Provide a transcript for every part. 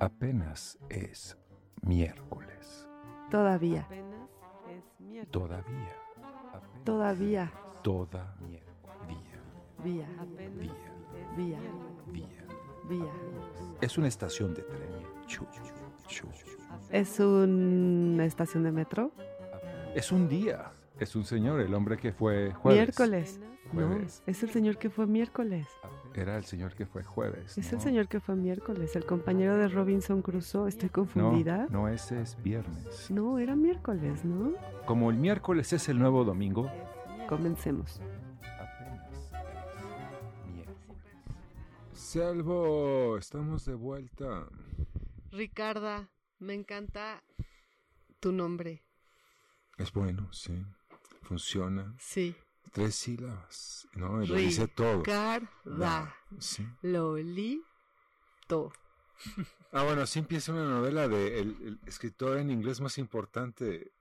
Apenas es miércoles. Todavía, Apenas es miércoles. Todavía. Apenas todavía, Todavía. vía, Día. es Día. vía. Es una estación de tren. Chu, chu. ¿Es una estación de metro? Es un día. Es un señor, el hombre que fue jueves. Miércoles. No, es el señor que fue miércoles. Era el señor que fue jueves. Es ¿no? el señor que fue miércoles, el compañero de Robinson Crusoe. ¿Estoy No, confundida? no, ese es viernes. No, era miércoles, ¿no? Como el miércoles es el nuevo domingo. Comencemos. Apenas es miércoles. Salvo, estamos de vuelta. Ricarda, me encanta tu nombre. Es bueno, sí. Funciona. Sí. Tres sílabas. No, y lo dice todo. Ricarda. Sí. Lolito. Ah, bueno, así empieza una novela de el, escritor en inglés más importante.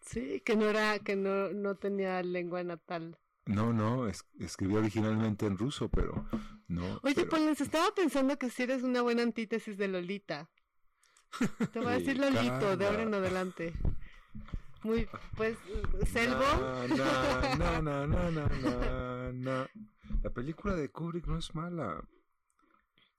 Sí, que no era, que no, no tenía lengua natal. No, no, es- escribió originalmente en ruso, pero no. Oye, pero- Pollens, estaba pensando que si eres una buena antítesis de Lolita. Te voy a decir Lolito de ahora en adelante. Muy, pues, Selvo. Na, na, na, na, na, na, na. La película de Kubrick no es mala.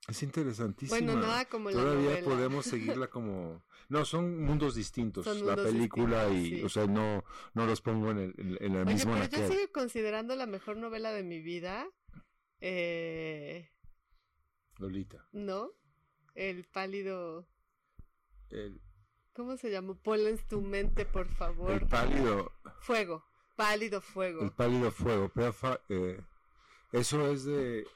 Es interesantísima. Bueno, nada como la Todavía novela. podemos seguirla como... No, son mundos distintos. Son la mundos película y... distintos, sí. O sea, no, no los pongo en el, en, el Oye, mismo pero yo sigo considerando la mejor novela de mi vida. Eh, Lolita. ¿No? El pálido. El, ¿Cómo se llama? Pollens, tu mente, por favor. el pálido... Fuego. Pálido fuego. El pálido fuego. pero eh, eso es de...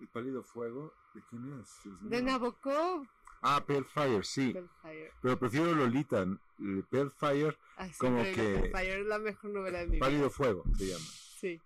El pálido fuego. ¿De quién es? De. Nabokov. Ah, Pale Fire, sí. Hellfire. Pero prefiero Lolita. Pale Fire, sí, Como que- Hellfire es la mejor novela de mi vida. Pálido Fuego se llama. Sí.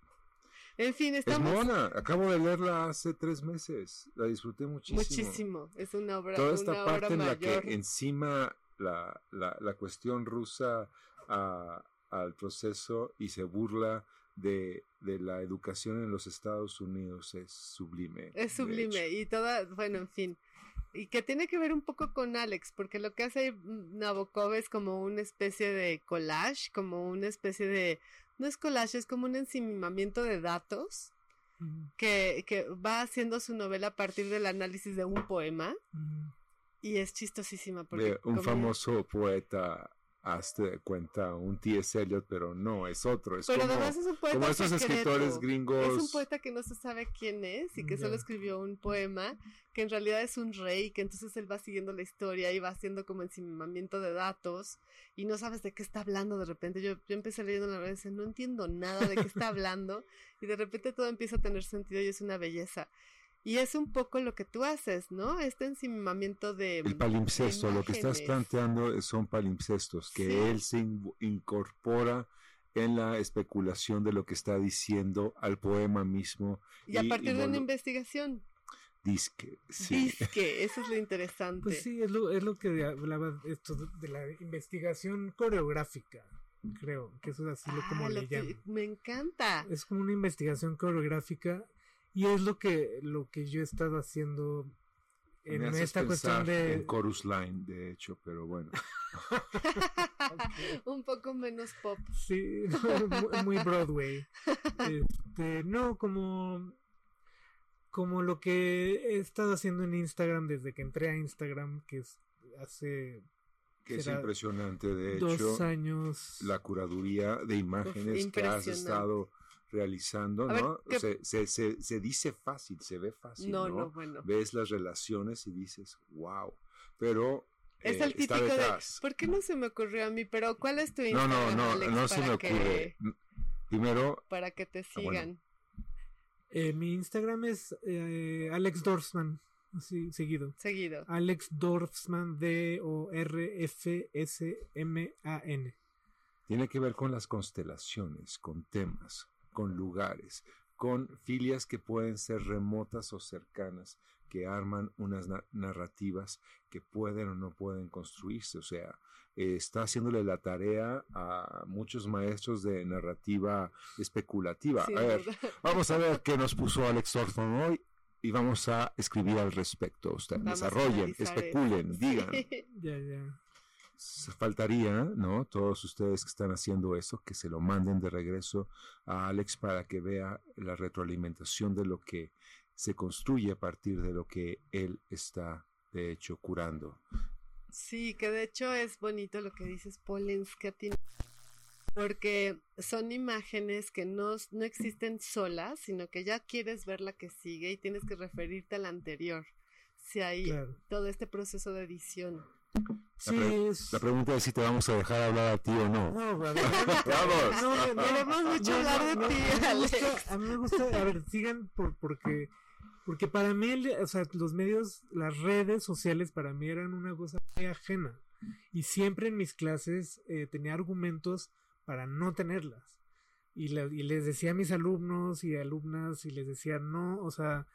En fin, Es estamos. mona. Acabo de leerla hace tres meses. La disfruté muchísimo. Muchísimo. Es una obra, Toda esta parte en la que encima la, la, la cuestión rusa a- al proceso y se burla de, de la educación en los Estados Unidos es sublime. Es sublime y toda, bueno, en fin. Y que tiene que ver un poco con Alex, porque lo que hace Nabokov es como una especie de collage, como una especie de, no es collage, es como un ensimamiento de datos que, que va haciendo su novela a partir del análisis de un poema y es chistosísima porque De un como- famoso poeta, hazte cuenta, un T.S. Eliot, pero no, es otro. Es Pero como, además es un poeta como esos escritores gringos. Es un poeta que no se sabe quién es y que solo escribió un poema que en realidad es un rey, que entonces él va siguiendo la historia y va haciendo como encimamiento de datos y no sabes de qué está hablando de repente. Yo, yo empecé leyendo la verdad y no entiendo nada de qué está hablando y de repente todo empieza a tener sentido y es una belleza. Y es un poco lo que tú haces, ¿no? Este encimamiento de... El palimpsesto, lo que estás planteando son palimpsestos, que Sí. él se in- incorpora en la especulación de lo que está diciendo al poema mismo. Y a partir de una investigación. Disque, sí. Disque, eso es lo interesante. Pues sí, es lo, es lo que hablaba esto de- de la investigación coreográfica, creo, que eso es así lo como Ah, le lo que- llaman. me encanta. Es como una investigación coreográfica y es lo que lo que yo he estado haciendo en esta cuestión de en Chorus Line, de hecho, pero bueno. Un poco menos pop. sí, muy- Broadway. Este, no, como como lo que he estado haciendo en Instagram desde que entré a Instagram, que es hace Que es impresionante, de dos hecho, años. la curaduría de imágenes que has estado realizando, A ¿no? ¿qué- Se, se, se, se dice fácil, se ve fácil, No, ¿no? no, bueno. Ves las relaciones y dices, wow, pero Es eh, el típico está de, detrás. ¿por qué no se me ocurrió a mí? Pero ¿cuál es tu No, Instagram, no, no, Alex, no se me que- ocurre. Primero, Para que te Ah, bueno. sigan. Eh, mi Instagram es eh, Alex Dorfman, así seguido. Seguido. Alex Dorfman, D-O-R-F-S-M-A-N. tiene que ver con las constelaciones, con temas, con lugares, con filias que pueden ser remotas o cercanas, que arman unas na- narrativas que pueden o no pueden construirse. O sea, eh, está haciéndole la tarea a muchos maestros de narrativa especulativa. A ver, vamos a ver qué nos puso Alex Thornton hoy. y vamos a escribir al respecto. Ustedes desarrollen, especulen, eso. digan. Sí. Ya, ya. Faltaría, ¿no? Todos ustedes que están haciendo eso, que se lo manden de regreso a Alex para que vea la retroalimentación de lo que se construye a partir de lo que él está, de hecho, curando. Sí, que de hecho es bonito lo que dices, Polensky, porque son imágenes que no, no existen solas, sino que ya quieres ver la que sigue y tienes que referirte a la anterior. Si hay Claro. todo este proceso de edición. Sí, pre- es... La pregunta es si te vamos a dejar hablar a ti o no. No, a ver, Vamos. no, no, mucho no, hablar de no, ti, a mí me Alex. gusta- a mí me gusta, a ver, sigan por, porque, porque para mí, o sea, los medios, las redes sociales para mí eran una cosa muy ajena. Y siempre en mis clases eh, tenía argumentos para no tenerlas. Y, la- y les decía a mis alumnos y alumnas y les decía, no, o sea,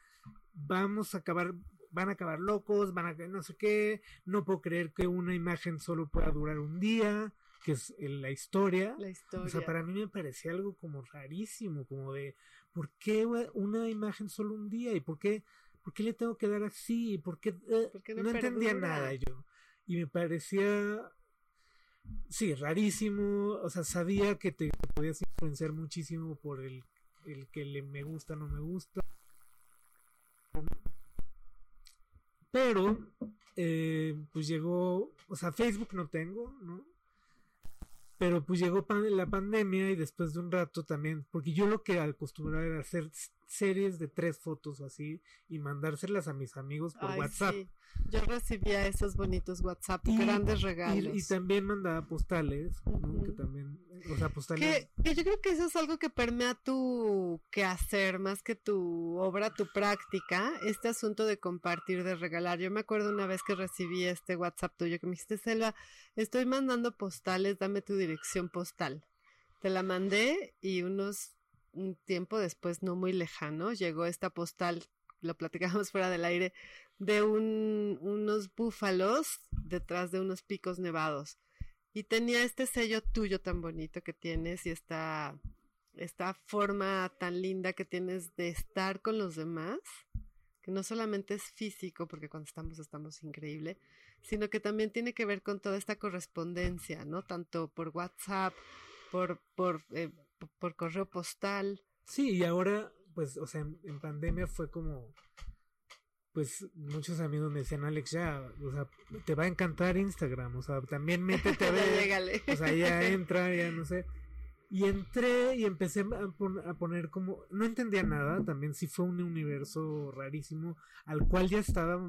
vamos a acabar, van a acabar locos, van a no sé qué, no puedo creer que una imagen solo pueda durar un día, que es eh, la historia. La historia. O sea, para mí me parecía algo como rarísimo, como de, ¿por qué una imagen solo un día? ¿Y por qué, por qué le tengo que dar así? ¿Y por qué? eh? ¿Por qué no no entendía nada yo. Y me parecía, sí, rarísimo. O sea, sabía que te podías influenciar muchísimo por el, el que le me gusta, no me gusta. Pero, eh, pues llegó, o sea, Facebook no tengo, ¿no? Pero pues llegó la pandemia y después de un rato también, porque yo lo que acostumbraba era hacer series de tres fotos o así y mandárselas a mis amigos por Ay, WhatsApp. sí. Yo recibía esos bonitos WhatsApp, Y- grandes regalos. Y, y también mandaba postales, que también, o sea, postales. Que, que yo creo que eso es algo que permea tu quehacer más que tu obra, tu práctica, este asunto de compartir, de regalar. Yo me acuerdo una vez que recibí este WhatsApp tuyo que me dijiste, Selva, estoy mandando postales, dame tu dirección postal. Te la mandé y unos un tiempo después, no muy lejano, llegó esta postal, lo platicamos fuera del aire, de un, unos búfalos detrás de unos picos nevados. Y tenía este sello tuyo tan bonito que tienes y esta, esta forma tan linda que tienes de estar con los demás, que no solamente es físico, porque cuando estamos estamos increíble, sino que también tiene que ver con toda esta correspondencia, ¿no? Tanto por WhatsApp, por, por, eh, por correo postal. Sí, y ahora, pues, o sea, en, en pandemia fue como, pues, muchos amigos me decían, Alex, ya, o sea, te va a encantar Instagram, o sea, también métete a ver, o sea, ya entra, ya no sé. Y entré y empecé a, pon- a poner como, no entendía nada, también sí fue un universo rarísimo, al cual ya estaba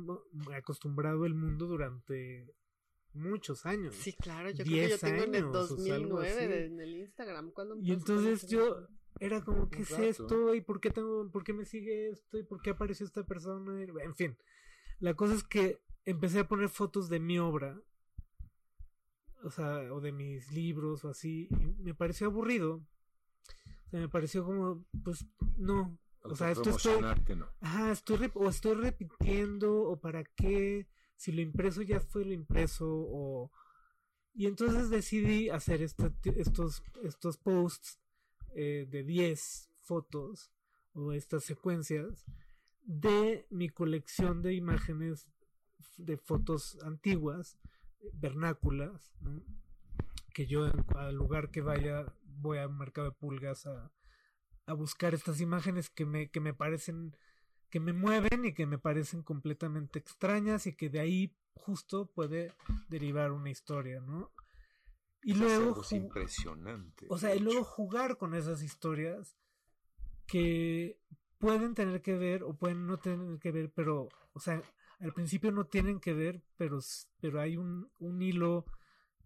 acostumbrado el mundo durante muchos años. Sí, claro, yo creo que yo 10 tengo en el años, o sea, algo 2009 así. de- en el Instagram. ¿cuándo Y entonces yo era como, ¿qué es esto? ¿Y por qué tengo, por qué me sigue esto? ¿Y por qué apareció esta persona? Y, En fin, la cosa es que empecé a poner fotos de mi obra, o sea, o de mis libros o así, y me pareció aburrido. O sea, me pareció como, pues, no. O sea, esto estoy, no. Ajá, estoy o estoy repitiendo, o para qué, si lo impreso ya fue lo impreso, o... Y entonces decidí hacer este- estos, estos posts eh, de 10 fotos, o estas secuencias, de mi colección de imágenes de fotos antiguas, vernáculas, que yo cada lugar que vaya voy a un mercado de pulgas a, a buscar estas imágenes que me, que me parecen, que me mueven y que me parecen completamente extrañas y que de ahí justo puede derivar una historia, ¿no? Y Es luego, impresionante. o sea, y luego jugar con esas historias que pueden tener que ver o pueden no tener que ver, pero, o sea, al principio no tienen que ver, pero, pero hay un, un hilo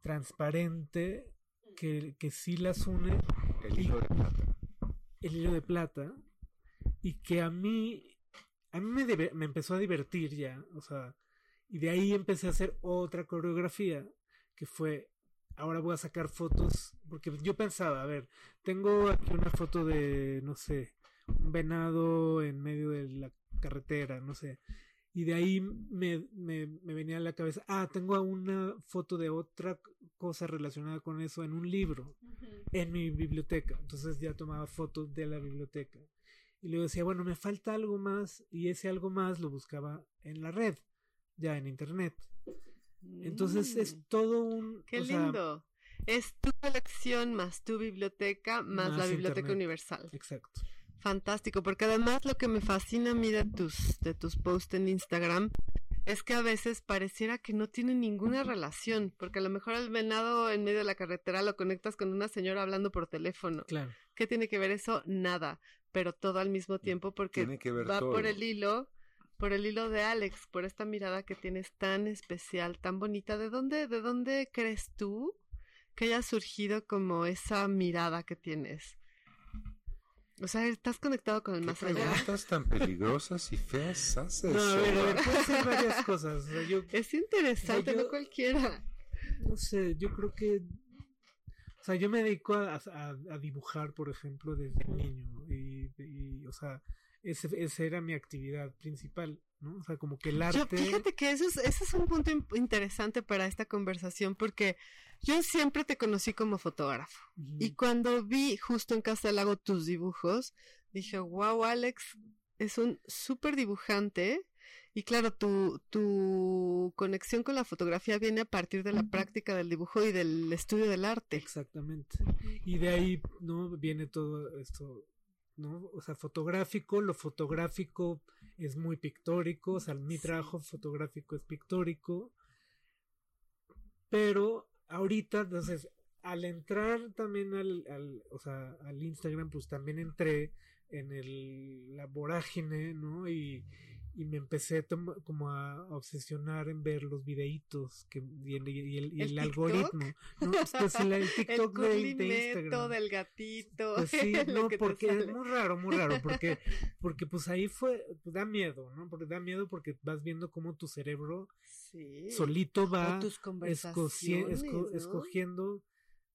transparente que, que sí las une El hilo de plata. el hilo de plata y que a mí a mí me, me empezó a divertir ya, o sea, y de ahí empecé a hacer otra coreografía que fue ahora voy a sacar fotos porque yo pensaba, a ver, tengo aquí una foto de no sé, un venado en medio de la carretera, no sé. Y de ahí me, me, me venía a la cabeza, ah, tengo una foto de otra cosa relacionada con eso en un libro en mi biblioteca. Entonces ya tomaba fotos de la biblioteca. Y luego decía, bueno, me falta algo más y ese algo más lo buscaba en la red, ya en internet. Entonces es Mm, todo un... Qué sea, lindo. Es tu colección más tu biblioteca más, Más la biblioteca internet. universal. exacto. Fantástico, porque además lo que me fascina a mí de tus, de tus posts en Instagram es que a veces pareciera que no tienen ninguna relación, porque a lo mejor el venado en medio de la carretera lo conectas con una señora hablando por teléfono. Claro. ¿Qué tiene que ver eso? Nada, pero todo al mismo tiempo porque Tiene que ver va todo. por el hilo, por el hilo de Alex, por esta mirada que tienes tan especial, tan bonita. ¿De dónde, de dónde crees tú que haya surgido como esa mirada que tienes? O sea, estás conectado con el ¿Qué más allá. preguntas tan peligrosas y feas haces? No, Shoba? puede ser varias cosas. O sea, yo Es interesante, yo- no cualquiera. no sé, yo creo que... O sea, yo me dedico a, a- a dibujar, por ejemplo, desde niño. Y, y, o sea, ese, esa era mi actividad principal, ¿no? O sea, como que el Yo, arte... fíjate que eso es, ese es un punto interesante para esta conversación porque yo siempre te conocí como fotógrafo. Y cuando vi justo en Casa del Lago tus dibujos, dije, wow, Alex es un súper dibujante. Y claro, tu, tu conexión con la fotografía viene a partir de la práctica del dibujo y del estudio del arte. Exactamente. Y de ahí, ¿no? Viene todo esto, ¿no? O sea, fotográfico, lo fotográfico es muy pictórico, o sea, mi trabajo fotográfico es pictórico, pero ahorita, entonces, al entrar también al, al, o sea, al Instagram, pues también entré en el, la vorágine, ¿no? Y, y me empecé como a obsesionar en ver los videitos que, y el, y el- y ¿El el algoritmo. ¿no? Pues el, el TikTok de, de Instagram. del gatito. Pues sí, no, porque es muy raro, muy raro, porque, porque pues ahí fue, pues da miedo, ¿no? Porque da miedo porque vas viendo cómo tu cerebro Sí. solito va escogiendo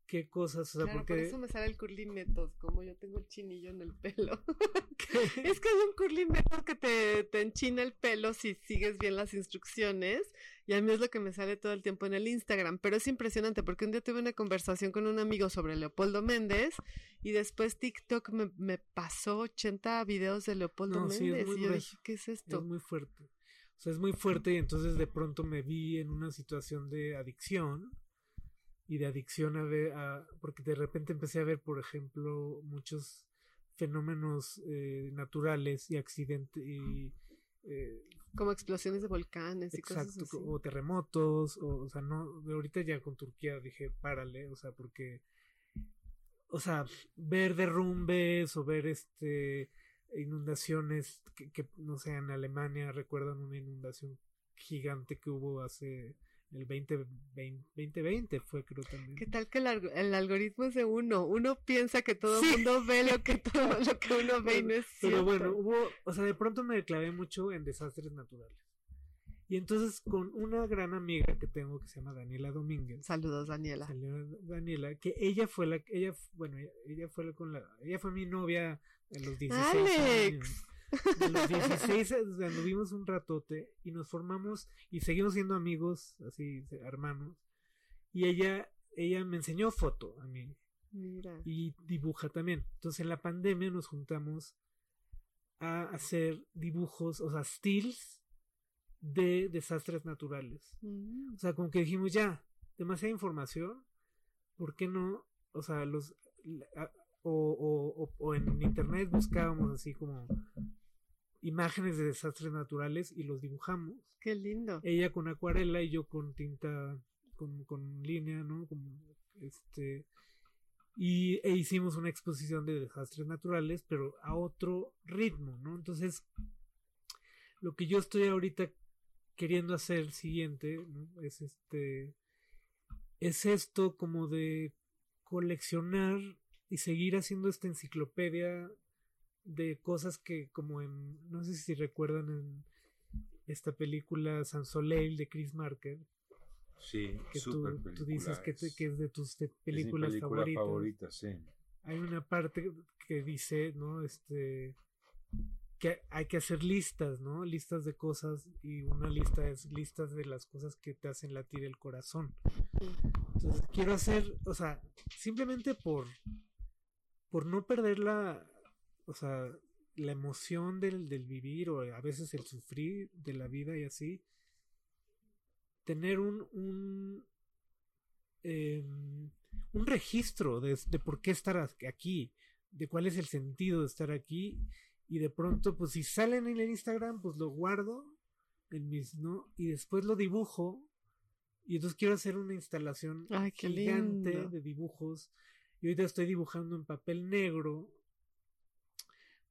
qué cosas, o sea, Claro, por porque eso me sale el curly method, como yo tengo el chinillo en el pelo. es que hay un curly method que te, te enchina el pelo si sigues bien las instrucciones. Y a mí es lo que me sale todo el tiempo en el Instagram. Pero es impresionante porque un día tuve una conversación con un amigo sobre Leopoldo Méndez y después TikTok me, me pasó 80 videos de Leopoldo No, sí, es Méndez. muy y yo dije, ¿qué es es esto? muy fuerte. O sea, es muy fuerte y entonces de pronto me vi en una situación de adicción y de adicción a ver, a, porque de repente empecé a ver, por ejemplo, muchos fenómenos eh, naturales y accidentes y eh, Como explosiones de volcanes y cosas Exacto, así. o terremotos, o, o sea, no, de ahorita ya con Turquía dije, párale, o sea, porque, o sea, ver derrumbes o ver este inundaciones que, que no sé, en Alemania recuerdan una inundación gigante que hubo hace el 2020, 2020 fue creo también. ¿Qué tal que el, alg- el algoritmo es de uno? Uno piensa que todo Sí. el mundo ve lo que todo lo que uno ve y no es cierto. Pero bueno, hubo, o sea, de pronto me clavé mucho en desastres naturales. Y entonces con una gran amiga que tengo que se llama Daniela Domínguez, Saludos, Daniela. salió Daniela, que ella fue la, ella, bueno, ella, ella fue la con la, ella fue mi novia a los 16 ¡Alex! años. A los 16 años, anduvimos un ratote y nos formamos y seguimos siendo amigos, así, hermanos. Y ella, ella me enseñó foto a mí Mira. y dibuja también. Entonces en la pandemia nos juntamos a hacer dibujos, o sea, stills de desastres naturales. Mm. O sea, como que dijimos ya, demasiada información, ¿por qué no? O sea, los la- a- o, o, o, o en internet buscábamos así como imágenes de desastres naturales y los dibujamos. Qué lindo. Ella con acuarela y yo con tinta, con, con línea, ¿no? Como, este, y e hicimos una exposición de desastres naturales, pero a otro ritmo, ¿no? Entonces, lo que yo estoy ahorita queriendo hacer siguiente, ¿no? Es este, es esto como de coleccionar y seguir haciendo esta enciclopedia de cosas que como en, no sé si recuerdan en esta película San Soleil de Chris Marker, Sí, que tú, tú dices que, te- que es de tus te- es- es mi películas película favoritas. favorita, sí. Hay una parte que dice, ¿no? Este que hay que hacer listas, ¿no? Listas de cosas y una lista es listas de las cosas que te hacen latir el corazón. Entonces quiero hacer, o sea, simplemente por por no perder la, o sea, la emoción del, del vivir o a veces el sufrir de la vida y así, tener un, un, em, un registro de, de por qué estar aquí, de cuál es el sentido de estar aquí y de pronto pues si salen en el Instagram pues lo guardo en mis no y después lo dibujo y entonces quiero hacer una instalación Ay, gigante lindo. de dibujos y ahorita estoy dibujando en papel negro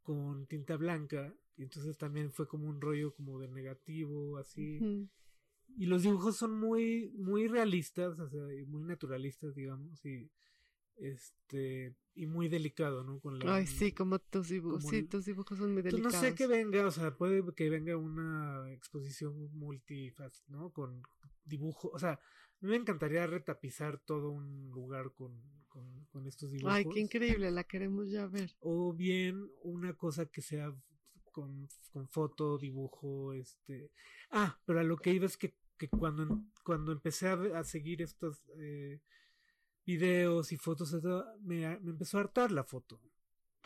con tinta blanca y entonces también fue como un rollo como de negativo así Ujú. y los dibujos son muy muy realistas o sea y muy naturalistas digamos y este y muy delicado no con la Ay, sí, como tus dibujos. como Sí, el- tus dibujos son muy delicados. no sé que venga, o sea, puede que venga una exposición multifaz, ¿no? Con dibujo, o sea, me encantaría retapizar todo un lugar con, con, con estos dibujos. Ay, qué increíble, la queremos ya ver. O bien una cosa que sea con, con foto, dibujo, este... Ah, pero a lo que iba es que, que cuando, cuando empecé a, a seguir estos eh, videos y fotos, me, me empezó a hartar la foto.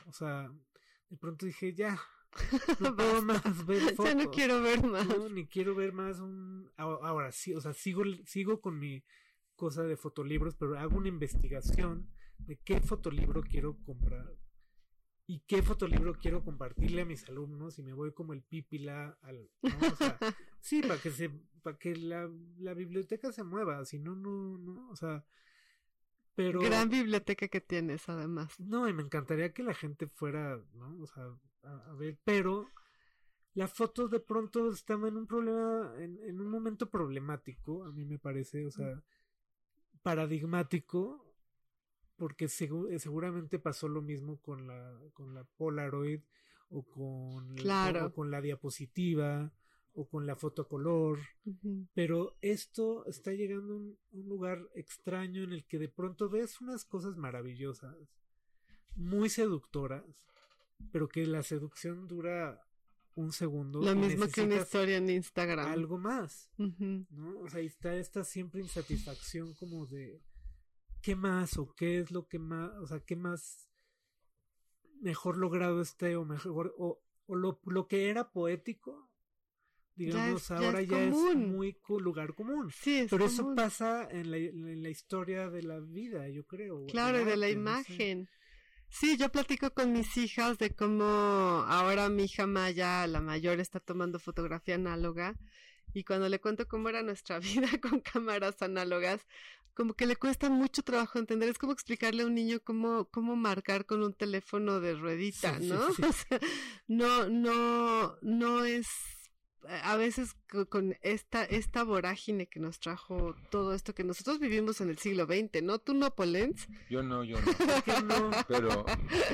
O sea, de pronto dije, ya, no puedo más ver fotos. Ya no quiero ver más. No, ni quiero ver más un... Ahora, ahora sí, o sea, sigo, sigo con mi cosa de fotolibros, pero hago una investigación de qué fotolibro quiero comprar y qué fotolibro quiero compartirle a mis alumnos y me voy como el pípila al... ¿no? O sea, sí, para que se... para que la, la biblioteca se mueva, si no, no, no, o sea... Pero... Gran biblioteca que tienes, además. No, y me encantaría que la gente fuera, ¿no? O sea, a, a ver, pero la foto de pronto estaba en un problema, en, en un momento problemático, a mí me parece, o sea, paradigmático, porque eh, seguramente pasó lo mismo con la, con la Polaroid, o con, Claro. o con la diapositiva, o con la foto a color, Ujú. pero esto está llegando a un, un lugar extraño en el que de pronto ves unas cosas maravillosas, muy seductoras, pero que la seducción dura un segundo. Lo mismo que una historia en Instagram. Algo más. ¿no? O sea, ahí está esta siempre insatisfacción como de qué más o qué es lo que más, o sea, qué más mejor logrado esté o mejor, o, o lo, lo que era poético, digamos, es- ya ahora es ya es, muy lugar común. Sí, es Pero eso pasa en la, en la historia de la vida, yo creo. Claro, y de la arte, no sé. Sí, yo platico con mis hijas de cómo ahora mi hija Maya, la mayor, está tomando fotografía análoga y cuando le cuento cómo era nuestra vida con cámaras análogas, como que le cuesta mucho trabajo entender. Es como explicarle a un niño cómo, cómo marcar con un teléfono de ruedita, Sí, sí, ¿no? sí. O sea, no, no, no es a veces co- con esta, esta vorágine que nos trajo todo esto que nosotros vivimos en el siglo XX, ¿no? ¿Tú no, Polens? Yo no, yo no. Pero,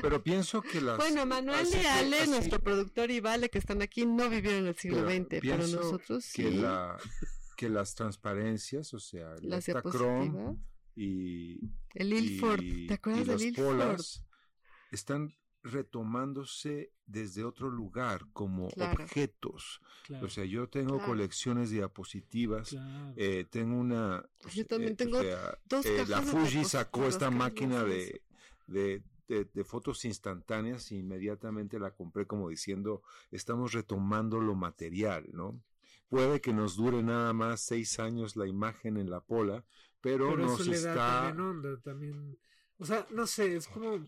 pero pienso que las... Bueno, Manuel y Ale, así nuestro productor y Vale, que están aquí, no vivieron en el siglo Pero XX, pero nosotros sí. que, la, que las transparencias, o sea, el Las diapositivas. y, El Ilford, ¿te acuerdas y del los Ilford? polas están retomándose desde otro lugar como Claro. objetos. Claro, O sea, yo tengo Claro. colecciones de diapositivas. claro. eh, tengo una... Yo también eh, o tengo sea, dos eh, la Fuji sacó esta máquina de, de, de- de fotos instantáneas y inmediatamente la compré como diciendo, estamos retomando lo material, ¿no? Puede que nos dure nada más seis años la imagen en la pola, pero, Pero nos eso le da está... también onda, también. O sea, no sé, es como.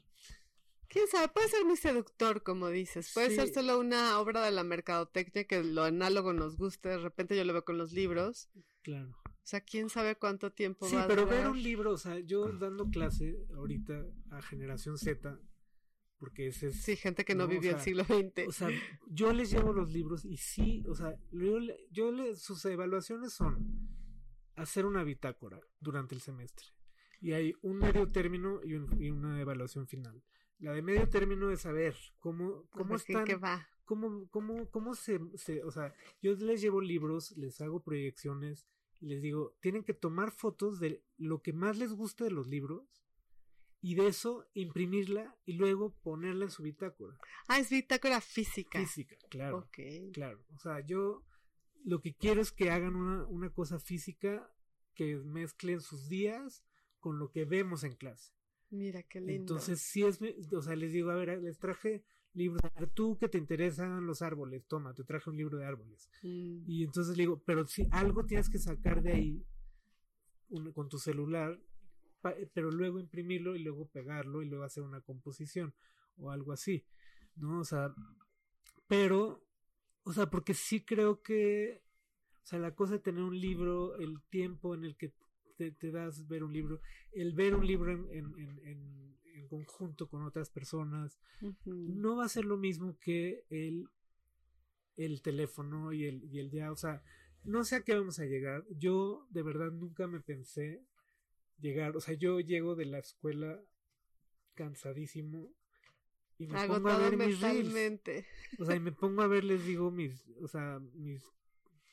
¿Quién sabe? Puede ser muy seductor, como dices. Puede ser Sí. solo una obra de la mercadotecnia que lo análogo nos guste. De repente yo lo veo con los libros. Claro. O sea, quién sabe cuánto tiempo Sí, va a pero durar. ver un libro, o sea, yo dando clase ahorita a generación Z, porque ese es. Sí, gente que no, No, o vivió el siglo XX. O sea, yo les llevo los libros y sí, o sea, yo, yo sus evaluaciones son hacer una bitácora durante el semestre. Y hay un medio término y, un- y una evaluación final. La de medio término es saber cómo, cómo qué- están, qué va. cómo, cómo, cómo se, se, o sea, yo les llevo libros, les hago proyecciones y les digo, tienen que tomar fotos de lo que más les guste de los libros y de eso imprimirla y luego ponerla en su bitácora. Ah, es bitácora física. Física, claro. Ok. Claro, o sea, yo lo que quiero es que hagan una, una cosa física que mezclen sus días con lo que vemos en clase. Mira, qué lindo. Entonces, sí es, o sea, les digo, a ver, les traje libros. A ver, tú que te interesan los árboles, toma, te traje un libro de árboles. Mm. Y entonces le digo, pero si algo tienes que sacar de ahí un- con tu celular, pa- pero luego imprimirlo y luego pegarlo y luego hacer una composición o algo así, ¿no? O sea, pero, o sea, porque sí creo que, o sea, la cosa de tener un libro, el tiempo en el que te, te das ver un libro, el ver un libro en, en, en, en- conjunto con otras personas, no va a ser lo mismo que el, el teléfono y el, y el ya, o sea, no sé a qué vamos a llegar. Yo de verdad nunca me pensé llegar, o sea, yo llego de la escuela cansadísimo y me pongo a ver mis reels. O sea, y me pongo a ver, les digo, mis, o sea, mis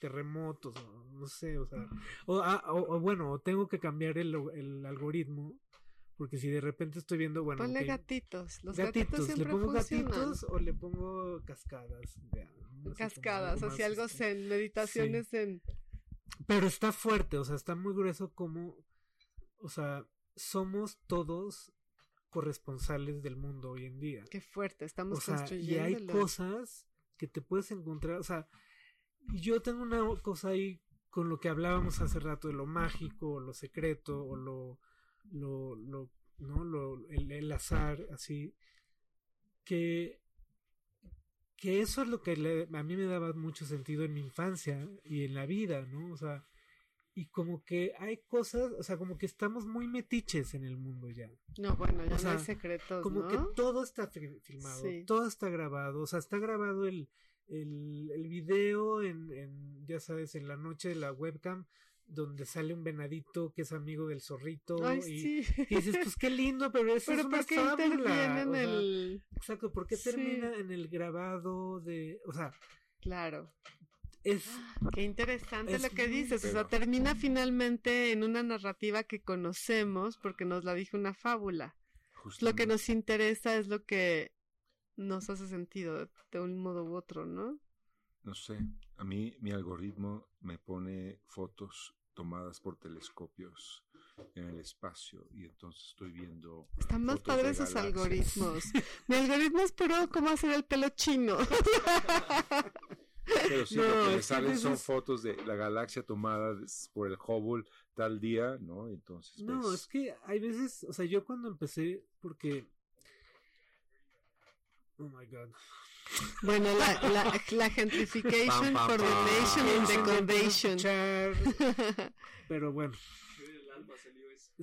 terremotos, o no sé, o sea, o, ah, o- o bueno, tengo que cambiar el, el algoritmo, porque si de repente estoy viendo, bueno, Ponle ok, gatitos. Los gatitos, gatitos, ¿le siempre pongo funcionan. gatitos o le pongo cascadas? Ya, ¿no? Así Cascadas, algo así algo este, zen, meditaciones zen. Pero está fuerte, o sea, está muy grueso como, o sea, somos todos corresponsales del mundo hoy en día. Qué fuerte, estamos O sea, y construyendo. hay cosas que te puedes encontrar, o sea, y yo tengo una cosa ahí con lo que hablábamos hace rato de lo mágico, o lo secreto, o lo, lo, lo, no, lo, el, el azar, así, que, que eso es lo que le- a mí me daba mucho sentido en mi infancia y en la vida, ¿no? O sea, y como que hay cosas, o sea, como que estamos muy metiches en el mundo ya. No, bueno, ya o sea, no hay secretos, Como ¿no? que todo está fi- filmado, Sí. todo está grabado, o sea, está grabado el, el, el video en, en, ya sabes, en la noche de la webcam, donde sale un venadito que es amigo del zorrito, Ay, y, sí. y dices, pues qué lindo, pero eso Pero es una ¿por qué fábula, interviene en o sea, el...? Exacto, ¿por qué Sí. termina en el grabado de, o sea, Claro. es, Qué interesante Es lo que dices. O sea, termina finalmente en una narrativa que conocemos porque nos la dijo una fábula. Lo que nos interesa es lo que nos hace sentido de un modo u otro, ¿no? No sé, a mí mi algoritmo me pone fotos tomadas por telescopios en el espacio y entonces estoy viendo Están más padres esos galaxias. algoritmos. Mi algoritmo esperó cómo hacer el pelo chino. Pero sí, No, lo que me es salen son fotos de la galaxia tomada por el Hubble tal día, ¿no? Entonces, no, ves- es que hay veces, o sea, yo cuando empecé, porque, oh my god, bueno, la, la, la gentrification for the nation and the escuchar, pero bueno.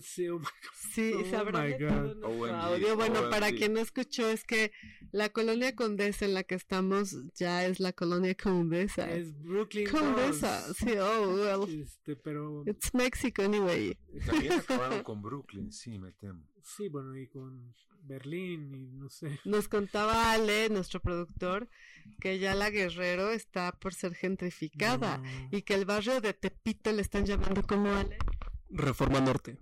Sí, oh my Sí, Oh se habrá my God. OMG, audio. Bueno, para quien no escuchó, es que la colonia Condesa en la que estamos ya es la colonia Condesa. God. Es Brooklyn. Condesa, sí, oh, well, Este, pero it's Mexico anyway. También acabaron con Brooklyn, sí, me temo. sí, bueno, y con Berlín y no sé. Nos contaba Ale, nuestro productor, que ya la Guerrero está por ser gentrificada No, y que el barrio de Tepito le están llamando como Ale Reforma Norte.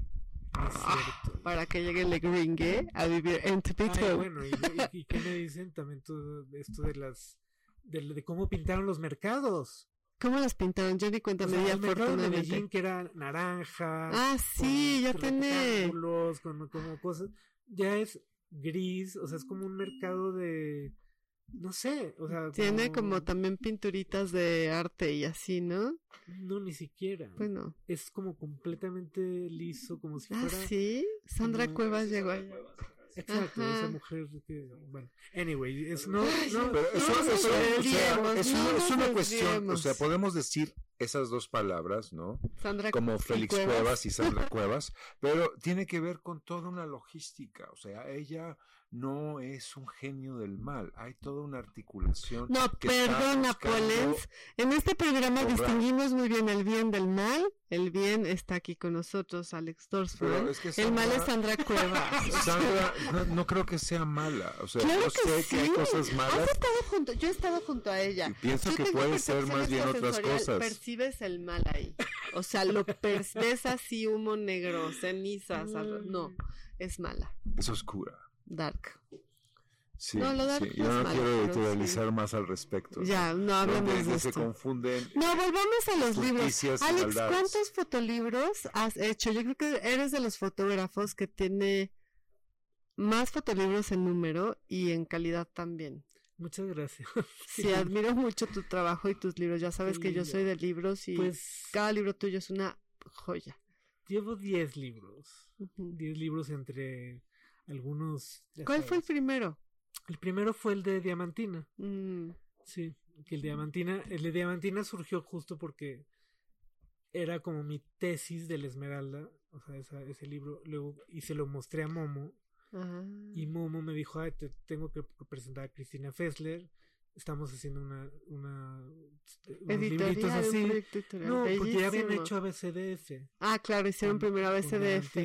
no es cierto. para que llegue el gringue a vivir en Tepito. Ay, bueno, y, y- y qué me dicen también todo esto de las de, de cómo pintaron los mercados. ¿Cómo los pintaron? Yo ni cuenta O me sea, di el mercado de. Medellín que era naranja. Ah, sí, ya con tiene. con como cosas. Ya es gris, o sea, es como un mercado de no sé, o sea, Tiene como también pinturitas de arte y así, ¿no? no ni siquiera. Bueno. Es como completamente liso, como si Ah, fuera sí. Sandra Cuevas llegó allá. Exacto, Ajá. esa mujer que bueno, anyway, es no, no Pero eso, No eso- o sea, es, no una- es nos una cuestión, o sea, podemos decir esas dos palabras, ¿no? Sandra Como Félix Cuevas y Sandra Cuevas, pero tiene que ver con toda una logística, o sea, ella no es un genio del mal, hay toda una articulación. No, que está perdona, Polens. En este programa distinguimos muy bien el bien del mal. El bien está aquí con nosotros, Alex es que El mal es Sandra- Cuevas. Sandra, no, no creo que sea mala, o sea, Claro yo que sé sí. que hay cosas Has malas estado junto, yo he estado junto a ella. y pienso Yo que puede ser más bien otras cosas. Percibes el mal ahí. O sea, lo percibes así, humo negro, cenizas. al- No, es mala. Es oscura. Dark. Sí, No, lo dark sí, yo no quiero editorializar más al respecto. Ya, no hablemos de se esto. confunden No, volvamos a los libros. Alex, maldades. ¿cuántos fotolibros has hecho? Yo creo que eres de los fotógrafos que tiene más fotolibros en número y en calidad también. Muchas gracias. Sí, admiro mucho tu trabajo y tus libros. Ya sabes que yo soy de libros y Pues cada libro tuyo es una joya. llevo 10 libros. Ujú. 10 libros entre algunos. ¿Cuál fue el primero? El primero fue el de Diamantina. Mm, Sí, que el Diamantina, el de Diamantina surgió justo porque era como mi tesis de la Esmeralda, o sea, esa- ese libro, luego, y se lo mostré a Momo, ah. y Momo me dijo, ay, te tengo que presentar a Cristina Fessler, estamos haciendo una, una unos libritos un así. No, porque ya habían hecho ABCDF. Ah, claro, hicieron con- primero ABCDF.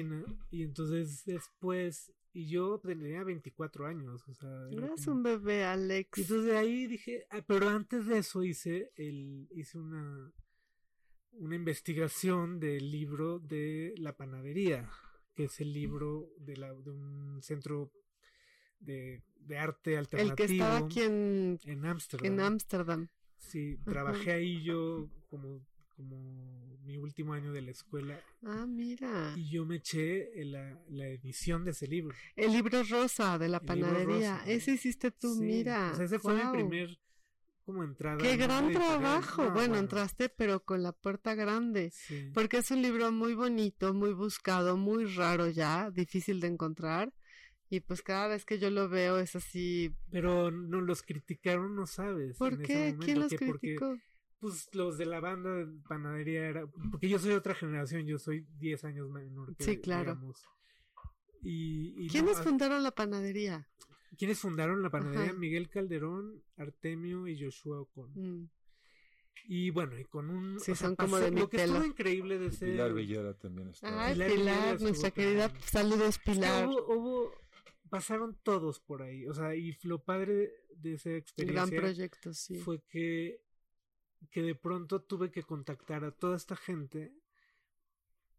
Y entonces después, y yo tenía 24 años, o sea... era Eras como- un bebé, Alex. y entonces de ahí dije, ah, pero antes de eso hice el, hice una, una investigación del libro de la panadería, que es el libro de, la, de un centro de, de arte El que alternativo estaba aquí en en Ámsterdam. en Ámsterdam. Sí, Ajá. trabajé ahí yo como, como mi último año de la escuela Ah, mira. y yo me eché en la, la edición de ese libro. El libro rosa de la El panadería. rosa. Ese hiciste tú, Sí, mira. o sea, ese fue Guau. mi primer como entrada. Qué gran trabajo. No, bueno, entraste, pero con la puerta grande. Sí. Porque es un libro muy bonito, muy buscado, muy raro ya, difícil de encontrar. Y pues cada vez que yo lo veo es así. Pero no los criticaron, no sabes. ¿Por qué? ¿Quién los que porque, criticó? Pues los de la banda de panadería era. Porque yo soy de otra generación, yo soy 10 años menor que Sí, claro. digamos. Y, ¿Quiénes ah, fundaron la panadería? ¿quiénes fundaron la panadería? Ajá. Miguel Calderón, Artemio y Joshua Ocon. Mm, Y bueno, y con un. Sí, o sea, son como pasó- de mi Lo que pelo. estuvo increíble de ese. Pilar Villera también está. Ay, Pilar nuestra querida. también. Saludos, Es que Pilar. hubo, hubo- pasaron todos por ahí. O sea, y lo padre de esa Gran experiencia proyecto, sí. fue que, que de pronto tuve que contactar a toda esta gente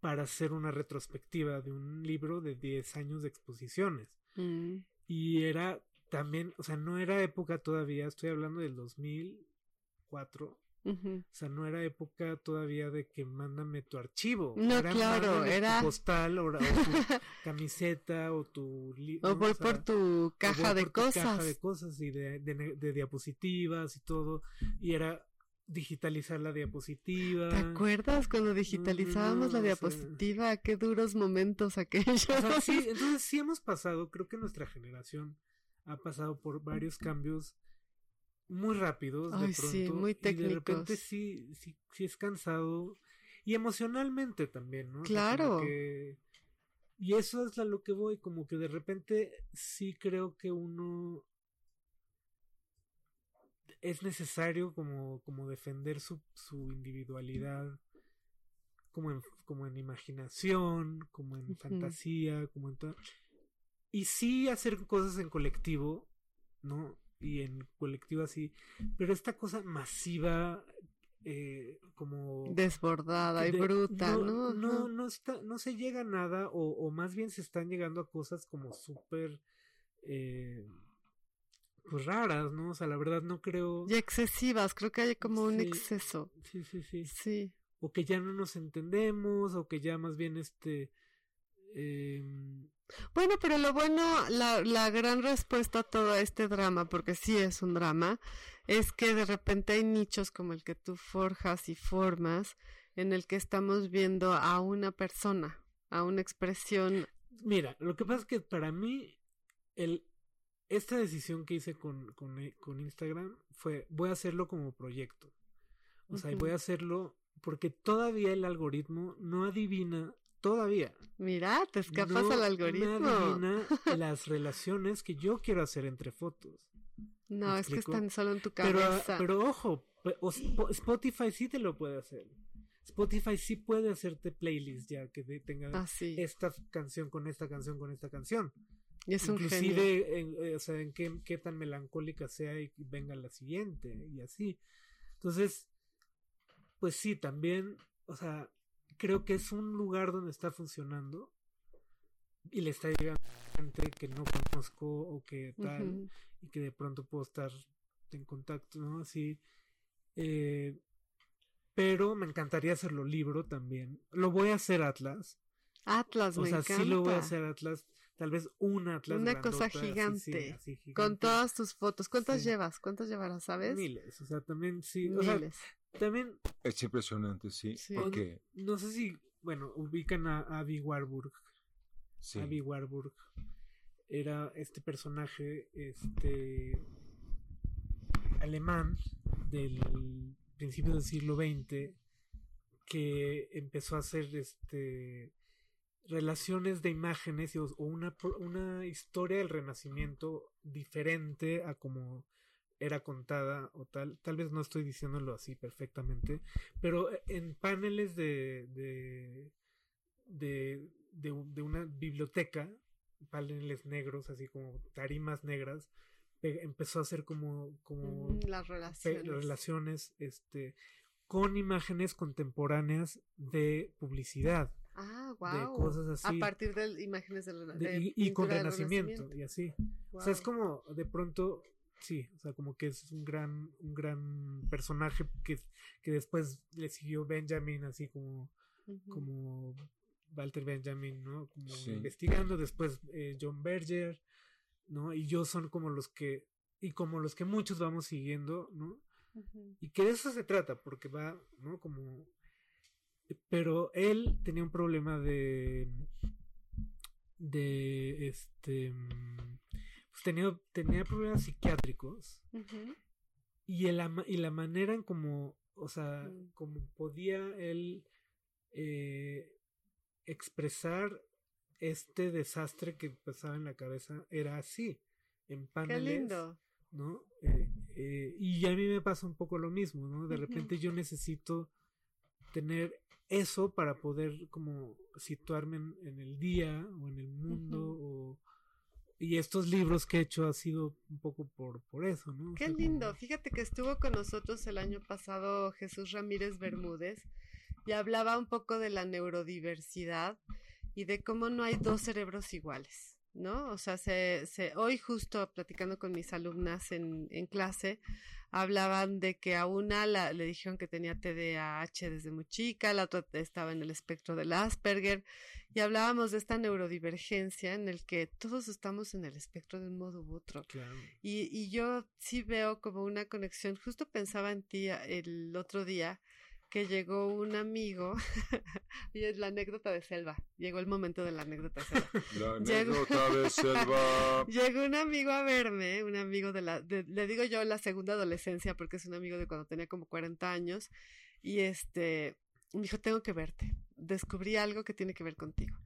para hacer una retrospectiva de un libro de 10 años de exposiciones. Mm, Y era también, o sea, no era época todavía, estoy hablando del 2004. ujú. O sea, no era época todavía de que mándame tu archivo. No, era claro, mándame tu era- postal o, o tu camiseta o tu... li- O ¿no? voy O sea, por tu o caja voy de por tu cosas. caja de cosas y de, de ne- de diapositivas y todo. Y era digitalizar la diapositiva. ¿Te acuerdas cuando digitalizábamos no, la o sea- diapositiva? Qué duros momentos aquellos. O sea, sí, entonces sí hemos pasado, creo que nuestra generación ha pasado por varios cambios muy rápidos de Ay, pronto sí, muy y de repente técnicos. sí, sí, sí es cansado y emocionalmente también, ¿no? O sea, como Claro. que- y eso es a lo que voy, como que de repente sí creo que uno es necesario como, como defender su, su individualidad como en, como en imaginación, como en fantasía, como en todo. Y sí hacer cosas en colectivo, ¿no? Y en colectivo así. Pero esta cosa masiva, eh, como... Desbordada y bruta, no, ¿no? No, está, no se llega a nada, o, o más bien se están llegando a cosas como súper... Eh, pues raras, ¿no? O sea, la verdad no creo... Y excesivas, creo que hay como un exceso. Sí, sí, sí. Sí. o que ya no nos entendemos, o que ya más bien este... em, Bueno, pero lo bueno, la, la gran respuesta a todo este drama, porque sí es un drama, es que de repente hay nichos como el que tú forjas y formas, en el que estamos viendo a una persona, a una expresión. mira, lo que pasa es que para mí, el, esta decisión que hice con, con, eh, con Instagram fue, voy a hacerlo como proyecto. O sea, voy a hacerlo porque todavía el algoritmo no adivina, todavía. Mira, te escapas no al algoritmo. adivina las relaciones que yo quiero hacer entre fotos. No, ¿Me es que están solo en tu Pero, cabeza. pero ojo, pe- o Spo- Spotify sí te lo puede hacer. Spotify sí puede hacerte playlist ya que tenga Ah, sí. esta canción con esta canción con esta canción. Es un. Inclusive, en, eh, o sea, en qué, qué tan melancólica sea y venga la siguiente y así. Entonces, pues sí, también, o sea, creo que es un lugar donde está funcionando y le está llegando gente que no conozco o que tal y que de pronto puedo estar en contacto, ¿no? Así. Eh, pero me encantaría hacerlo libro también. Lo voy a hacer Atlas. Atlas, O me sea, encanta. sí lo voy a hacer Atlas. Tal vez una atlas Una cosa grandota, así, sí, gigante, Con todas tus fotos. ¿Cuántas Sí. llevas? ¿Cuántas llevarás, sabes? Miles, o sea, también sí, o sea, Miles. también, Es impresionante, sí. Sí. Porque, no sé si, bueno, ubican a Abby Warburg, sí. Abby Warburg era este personaje, este, alemán del principio del siglo XX que empezó a hacer este relaciones de imágenes y- o una, una historia del renacimiento diferente a como era contada o tal, tal vez no estoy diciéndolo así perfectamente, pero en paneles de de, de, de de una biblioteca, paneles negros, así como tarimas negras, pe- empezó a hacer como, como Las relaciones. relaciones este, con imágenes contemporáneas de publicidad, Ah, de wow. cosas así. A partir de imágenes del de- de y, y con del renacimiento, y así. O sea, es como de pronto, sí, o sea, como que es un gran, un gran personaje que, que después le siguió Benjamin, así como, como Walter Benjamin, ¿no? Como Sí. investigando, después eh, John Berger, ¿no? Y yo son como los que, y como los que muchos vamos siguiendo, ¿no? Y que de eso se trata, porque va, ¿no? Como... Pero él tenía un problema de... de este... mm, Pues tenía, tenía problemas psiquiátricos y, el, y la manera en como, o sea, Mm. como podía él eh, expresar este desastre que pasaba en la cabeza era así, en Qué paneles. lindo. ¿no? Eh, eh, y a mí me pasa un poco lo mismo, ¿no? De repente yo necesito tener eso para poder como situarme en, en el día o en el mundo o y estos libros que he hecho ha sido un poco por por eso, ¿no? O Qué sea, lindo. como- Fíjate que estuvo con nosotros el año pasado Jesús Ramírez Bermúdez y hablaba un poco de la neurodiversidad y de cómo no hay dos cerebros iguales, ¿no? O sea, se, se, hoy justo platicando con mis alumnas en, en clase, hablaban de que a una la- le dijeron que tenía TDAH desde muy chica, la otra estaba en el espectro del Asperger, y hablábamos de esta neurodivergencia en el que todos estamos en el espectro de un modo u otro. Claro. Y, y yo sí veo como una conexión. Justo pensaba en ti a- el otro día que llegó un amigo, y es la anécdota de Selva. Llegó el momento de la anécdota de Selva. La Llegó- anécdota de Selva. Llegó un amigo a verme, un amigo de la, de- le digo yo la segunda adolescencia porque es un amigo de cuando tenía como 40 años y este, me dijo, tengo que verte, descubrí algo que tiene que ver contigo.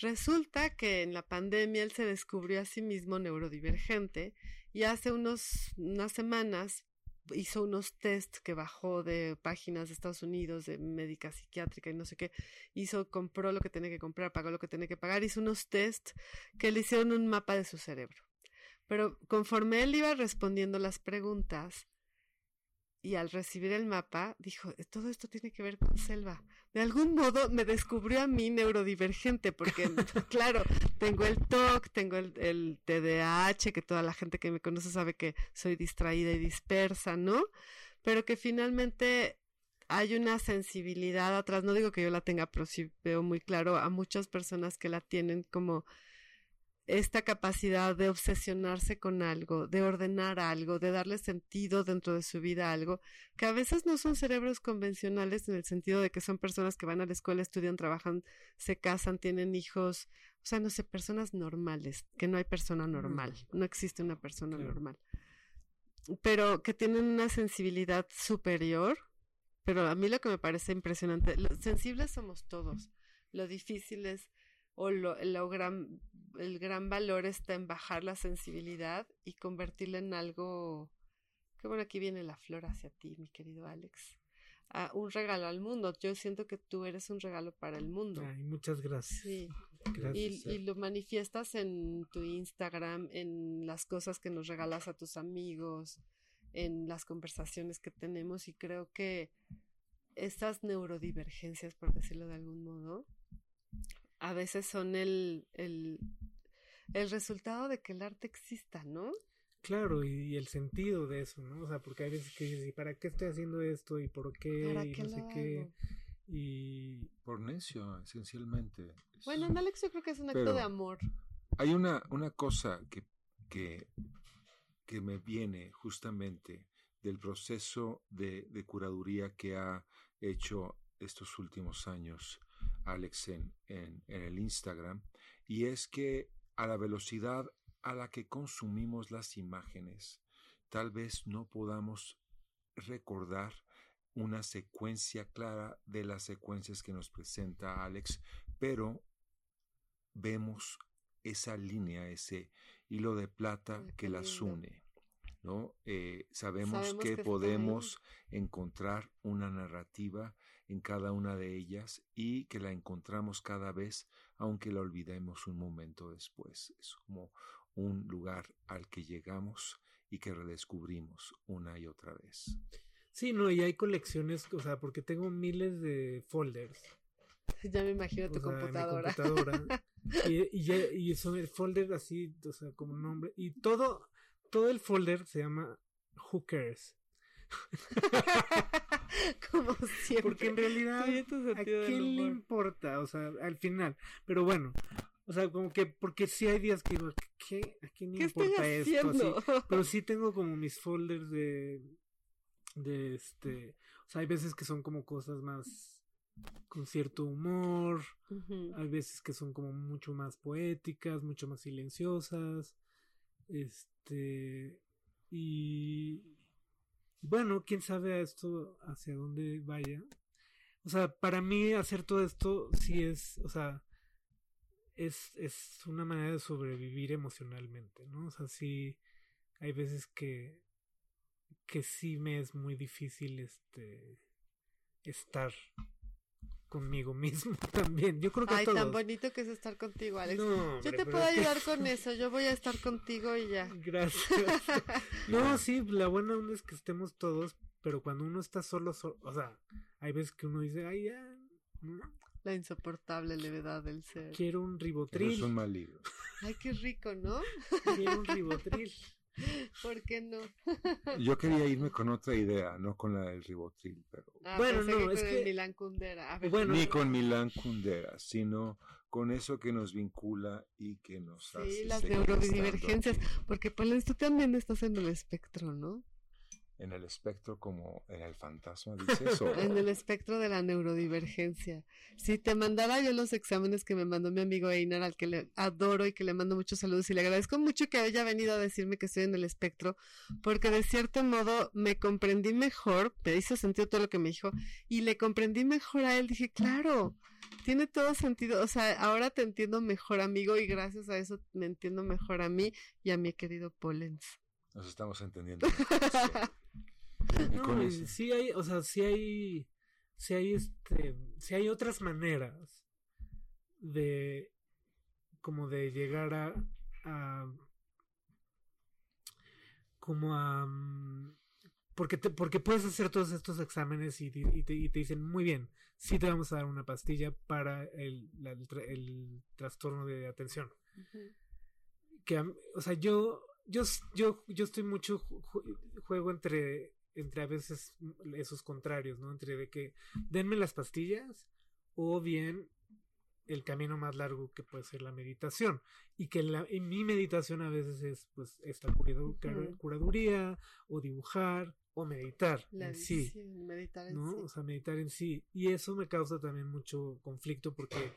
Resulta que en la pandemia él se descubrió a sí mismo neurodivergente y hace unos, unas semanas hizo unos test que bajó de páginas de Estados Unidos de médica psiquiátrica y no sé qué, hizo, compró lo que tenía que comprar, pagó lo que tenía que pagar, hizo unos test que le hicieron un mapa de su cerebro. Pero conforme él iba respondiendo las preguntas y al recibir el mapa, dijo, todo esto tiene que ver con Selva. De algún modo me descubrió a mí neurodivergente, porque claro, tengo el TOC, tengo el, el TDAH, que toda la gente que me conoce sabe que soy distraída y dispersa, ¿no? Pero que finalmente hay una sensibilidad atrás, no digo que yo la tenga, pero sí veo muy claro a muchas personas que la tienen como esta capacidad de obsesionarse con algo, de ordenar algo, de darle sentido dentro de su vida a algo, que a veces no son cerebros convencionales en el sentido de que son personas que van a la escuela, estudian, trabajan, se casan, tienen hijos, o sea, no sé, personas normales, que no hay persona normal, no existe una persona normal, pero que tienen una sensibilidad superior, pero a mí lo que me parece impresionante, lo sensibles somos todos, lo difícil es o lo, lo gran, el gran valor está en bajar la sensibilidad y convertirla en algo, que bueno, aquí viene la flor hacia ti, mi querido Alex, un regalo al mundo. Yo siento que tú eres un regalo para el mundo. Ay, muchas gracias. Sí, Gracias. y, y lo manifiestas en tu Instagram, en las cosas que nos regalas a tus amigos, en las conversaciones que tenemos y creo que estas neurodivergencias, por decirlo de algún modo, a veces son el, el, el resultado de que el arte exista, ¿no? Claro, y, y el sentido de eso, ¿no? O sea, porque hay veces que dices, ¿y para qué estoy haciendo esto? ¿Y por qué? ¿Para y qué no lo sé qué. hago? Y Por necio, esencialmente. Es- Bueno, en Alex yo creo que es un acto Pero- de amor. Hay una, una cosa que, que, que me viene justamente del proceso de, de curaduría que ha hecho estos últimos años Alex en, en, en, el Instagram, y es que a la velocidad a la que consumimos las imágenes, tal vez no podamos recordar una secuencia clara de las secuencias que nos presenta Alex, pero vemos esa línea, ese hilo de plata que las une. ¿no? Eh, sabemos, sabemos, que, que podemos encontrar una narrativa en cada una de ellas y que la encontramos cada vez, aunque la olvidemos un momento después. Es como un lugar al que llegamos y que redescubrimos una y otra vez. Sí, no, y hay colecciones, o sea, porque tengo miles de folders. Ya me imagino tu o sea, computadora. Mi computadora. y, y, y, son el folder así, o sea, como nombre. Y todo, todo el folder se llama Hookers. como siempre. Porque en realidad, ¿a quién le importa? O sea, al final. Pero bueno, o sea, como que, porque sí hay días que digo, ¿qué? ¿A quién le importa esto? Así, pero sí tengo como mis folders de, de este, o sea, hay veces que son como cosas más con cierto humor, uh -huh. hay veces que son como mucho más poéticas, mucho más silenciosas, este, y bueno, quién sabe esto hacia dónde vaya. O sea, para mí hacer todo esto sí es, o sea, es, es una manera de sobrevivir emocionalmente, ¿no? O sea, sí, hay veces que, que sí me es muy difícil este estar conmigo mismo también. Yo creo que Ay, a todos. tan bonito que es estar contigo, Alex. No, hombre, yo te puedo ayudar con eso. Yo voy a estar contigo y ya. Gracias. no, sí, la buena onda es que estemos todos, pero cuando uno está solo, solo o sea, hay veces que uno dice, ay, ya. La insoportable levedad del ser. Quiero un ribotril. Eso es un mal libro. Ay, qué rico, ¿no? Quiero un ribotril. ¿Por qué no? Yo quería irme con otra idea, no con la del ribotril, pero ah, bueno, no, que es que Milán Kundera. Ver, bueno, ni con Milán Kundera, sino con eso que nos vincula y que nos sí, hace. Sí, las neurodivergencias, porque pues tú también estás en el espectro, ¿no? En el espectro como en el fantasma, dice eso. en el espectro de la neurodivergencia. Si te mandara yo los exámenes que me mandó mi amigo Einar, al que le adoro y que le mando muchos saludos y le agradezco mucho que haya venido a decirme que estoy en el espectro, porque de cierto modo me comprendí mejor, me hizo sentido todo lo que me dijo, y le comprendí mejor a él. Dije, claro, tiene todo sentido. O sea, ahora te entiendo mejor, amigo, y gracias a eso me entiendo mejor a mí y a mi querido Pollens. Nos estamos entendiendo. no, sí hay, o sea, sí hay, sí hay este, sí hay otras maneras de, como de llegar a, a como a, porque te, porque puedes hacer todos estos exámenes y, y, te, y te dicen muy bien, sí te vamos a dar una pastilla para el, la, el, el trastorno de atención. Uh -huh. Que, o sea, yo yo, yo, yo estoy mucho juego entre, entre a veces esos contrarios, ¿no? Entre de que denme las pastillas o bien el camino más largo que puede ser la meditación. Y que la, en mi meditación a veces es pues esta curaduría o dibujar o meditar la en sí. Meditar en ¿no? sí. O sea, meditar en sí. Y eso me causa también mucho conflicto porque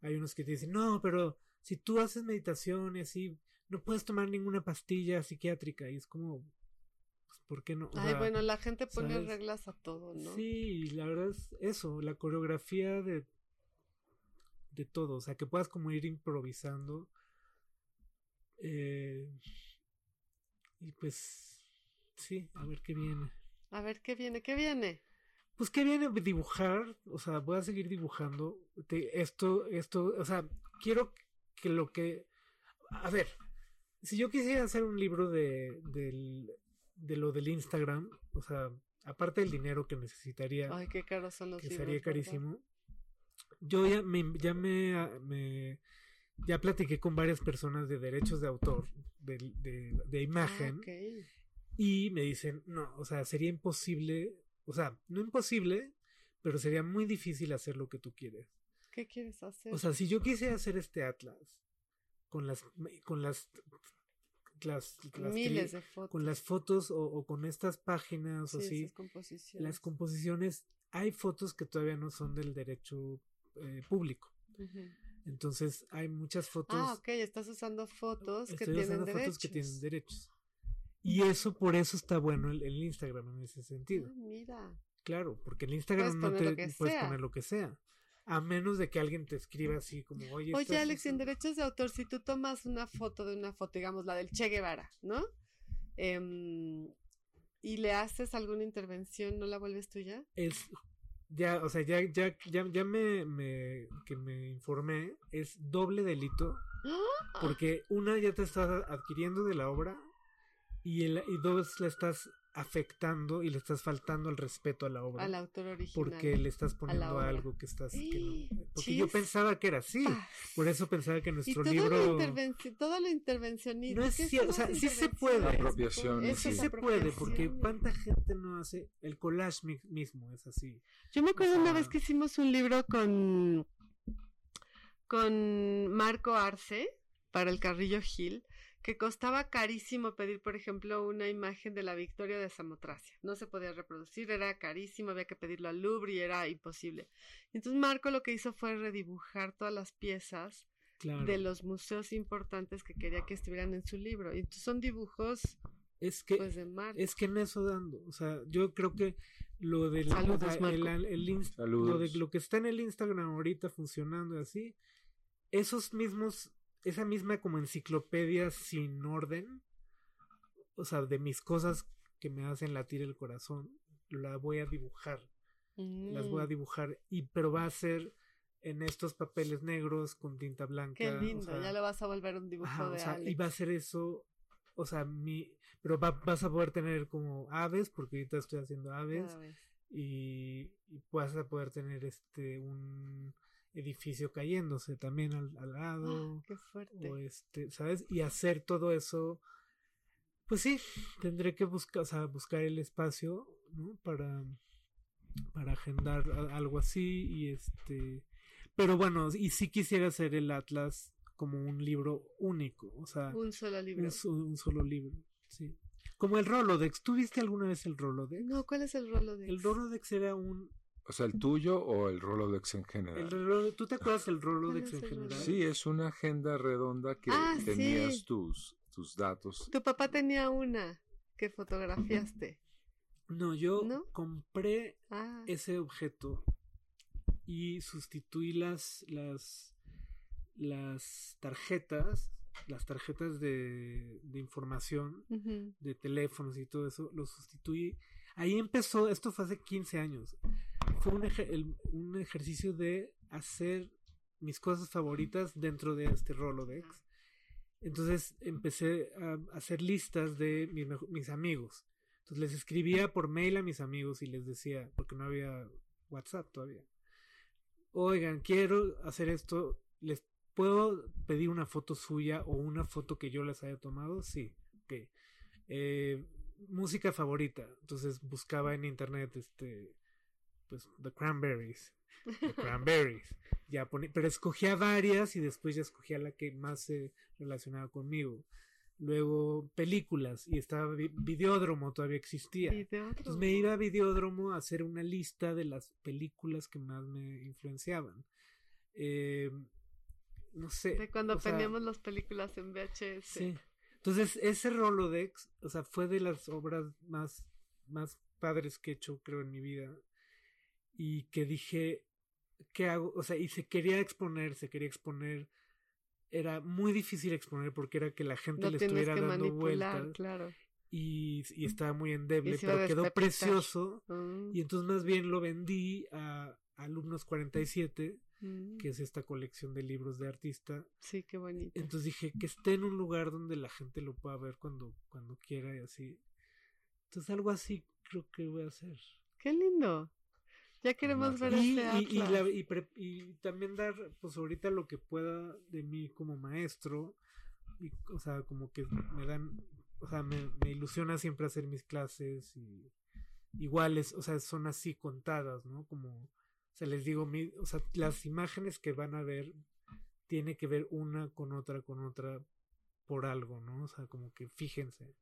hay unos que te dicen, no, pero si tú haces meditación y así, no puedes tomar ninguna pastilla psiquiátrica y es como pues, ¿por qué no? O Ay, sea, bueno, la gente pone ¿sabes? reglas a todo, ¿no? Sí, la verdad es eso, la coreografía de de todo, o sea, que puedas como ir improvisando eh, y pues sí, a ver qué viene. A ver qué viene, qué viene. Pues qué viene dibujar, o sea, voy a seguir dibujando te, esto, esto, o sea, quiero que lo que, a ver, si yo quisiera hacer un libro de, de, de lo del Instagram, o sea, aparte del dinero que necesitaría, Ay, qué caros son los que libros, sería carísimo, ¿verdad? yo ya me, ya me, me, ya platiqué con varias personas de derechos de autor, de, de, de imagen, ah, okay. y me dicen, no, o sea, sería imposible, o sea, no imposible, pero sería muy difícil hacer lo que tú quieres. ¿Qué quieres hacer? O sea, si yo quisiera hacer este atlas, con las con las las, las Miles que- de fotos. con las fotos o, o con estas páginas o Sí, esas composiciones. las composiciones hay fotos que todavía no son del derecho eh, público entonces hay muchas fotos Ah, ok, estás usando fotos que tienen usando derechos. fotos que tienen derechos y eso por eso está bueno el, el Instagram en ese sentido Ah, mira. claro porque el Instagram Puedes no te puedes poner lo que sea a menos de que alguien te escriba así como oye Oye, estás Alex, en usando-". derechos de autor, si tú tomas una foto de una foto, digamos la del Che Guevara, ¿no? Em, y le haces alguna intervención, ¿no la vuelves tuya? es ya, o sea, ya, ya, ya, ya me, me, que me informé, es doble delito, ¡Ah! porque una ya te estás adquiriendo de la obra y, el, y dos la estás afectando y le estás faltando el respeto a la obra, Al autor original. porque le estás poniendo algo que estás, que no- porque yo pensaba que era así, Ah, por eso pensaba que y nuestro todo libro lo, todo lo intervencionismo. No es ¿qué son cierto, o sea, sí se puede. Apropiaciones, Eso sí es sí. se puede, porque cuánta gente no hace el collage mi- mismo, es así. Yo me acuerdo una sea- vez que hicimos un libro con, con Marco Arce para el Carrillo Gil, que costaba carísimo pedir, por ejemplo, una imagen de la victoria de Samotracia. No se podía reproducir, era carísimo, había que pedirlo al Louvre y era imposible. Entonces Marco lo que hizo fue redibujar todas las piezas Claro. de los museos importantes que quería que estuvieran en su libro. Y entonces son dibujos Es que pues de Marco. es que en eso dando, o sea, yo creo que lo del Saludos, el- el inst- lo de lo que está en el Instagram ahorita funcionando y así, esos mismos esa misma como enciclopedia sin orden, o sea, de mis cosas que me hacen latir el corazón, la voy a dibujar. las voy a Mm, dibujar y pero va a ser en estos papeles negros con tinta blanca Qué o lindo, sea, ya lo vas a volver un dibujo ajá, o de sea, Alex. y va a ser eso o sea mi pero va- vas a poder tener como aves porque ahorita estoy haciendo aves y, y vas a poder tener este un edificio cayéndose también al, al lado Ah, Qué fuerte. o este sabes y hacer todo eso pues sí tendré que buscar o sea, buscar el espacio ¿no? para para agendar a- algo así y este pero bueno y sí quisiera hacer el atlas como un libro único o sea Un solo libro. un, so- un solo libro sí como el Rolodex ¿tú viste alguna vez el Rolodex? No, ¿cuál es el rolo de el Rolodex era un O sea, el tuyo o el Rolodex en el general. Rolo- ¿tú te acuerdas del Rolodex en el general? Sí, es una agenda redonda que Ah, tenías sí. tus, tus datos. Tu papá tenía una que fotografiaste. no yo ¿No? compré Ah, ese objeto y sustituí las las las tarjetas las tarjetas de, de información de teléfonos y todo eso lo sustituí ahí empezó esto fue hace 15 años un, eje- el- un ejercicio de hacer mis cosas favoritas dentro de este Rolodex. Entonces empecé a hacer listas de mis amigos. Entonces les escribía por mail a mis amigos y les decía porque no había WhatsApp todavía oigan quiero hacer esto les puedo pedir una foto suya o una foto que yo les haya tomado sí ok. Eh, música favorita. Entonces buscaba en internet este pues The Cranberries The Cranberries ya ponía, pero escogía varias y después ya escogía la que más se relacionaba conmigo luego películas y estaba Vi- Videódromo todavía existía otro. entonces me iba a Videódromo a hacer una lista de las películas que más me influenciaban Eh, no sé De cuando poníamos las películas en VHS. Sí. Entonces, ese Rolodex, o sea, fue de las obras más, más padres que he hecho, creo, en mi vida. Y que dije, ¿qué hago? O sea, y se quería exponer, se quería exponer. Era muy difícil exponer porque era que la gente No le estuviera que dando vueltas claro. y, y estaba muy endeble, pero quedó precioso. Mm, Y entonces más bien lo vendí a Alumnos 47, mm. que es esta colección de libros de artista, Sí, qué bonito. entonces dije que esté en un lugar donde la gente lo pueda ver cuando, cuando quiera y así. Entonces algo así creo que voy a hacer. Qué lindo. Ya queremos ver Y, ese y, y, atlas. la- y pre- y también dar pues ahorita lo que pueda de mí como maestro. Y, o sea, como que me dan, o sea, me, me ilusiona siempre hacer mis clases y iguales, o sea, son así contadas, ¿no? Como, o sea, les digo, mi, o sea, las imágenes que van a ver tiene que ver una con otra, con otra, por algo, ¿no? O sea, como que fíjense.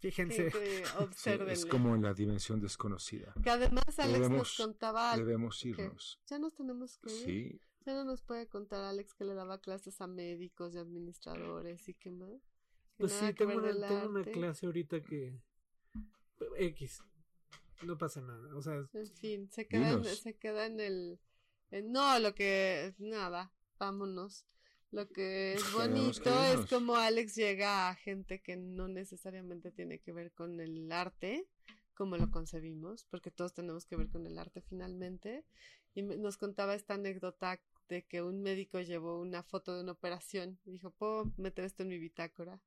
Fíjense. Que Sí, observen. es como en la dimensión desconocida. Que además Alex Debemos- nos contaba. Debemos irnos. Ya nos tenemos que ir. Sí, Ya no nos puede contar Alex que le daba clases a médicos y administradores y qué más. Que Pues sí, tengo una, tengo clase ahorita que... X. No pasa nada. O sea, En fin, se queda, en, se queda en el... en- no, lo que... Nada, vámonos. Lo que es que bonito es como Alex llega a gente que no necesariamente tiene que ver con el arte, como lo concebimos, porque todos tenemos que ver con el arte finalmente. Y nos contaba esta anécdota de que un médico llevó una foto de una operación y dijo, ¿puedo meter esto en mi bitácora?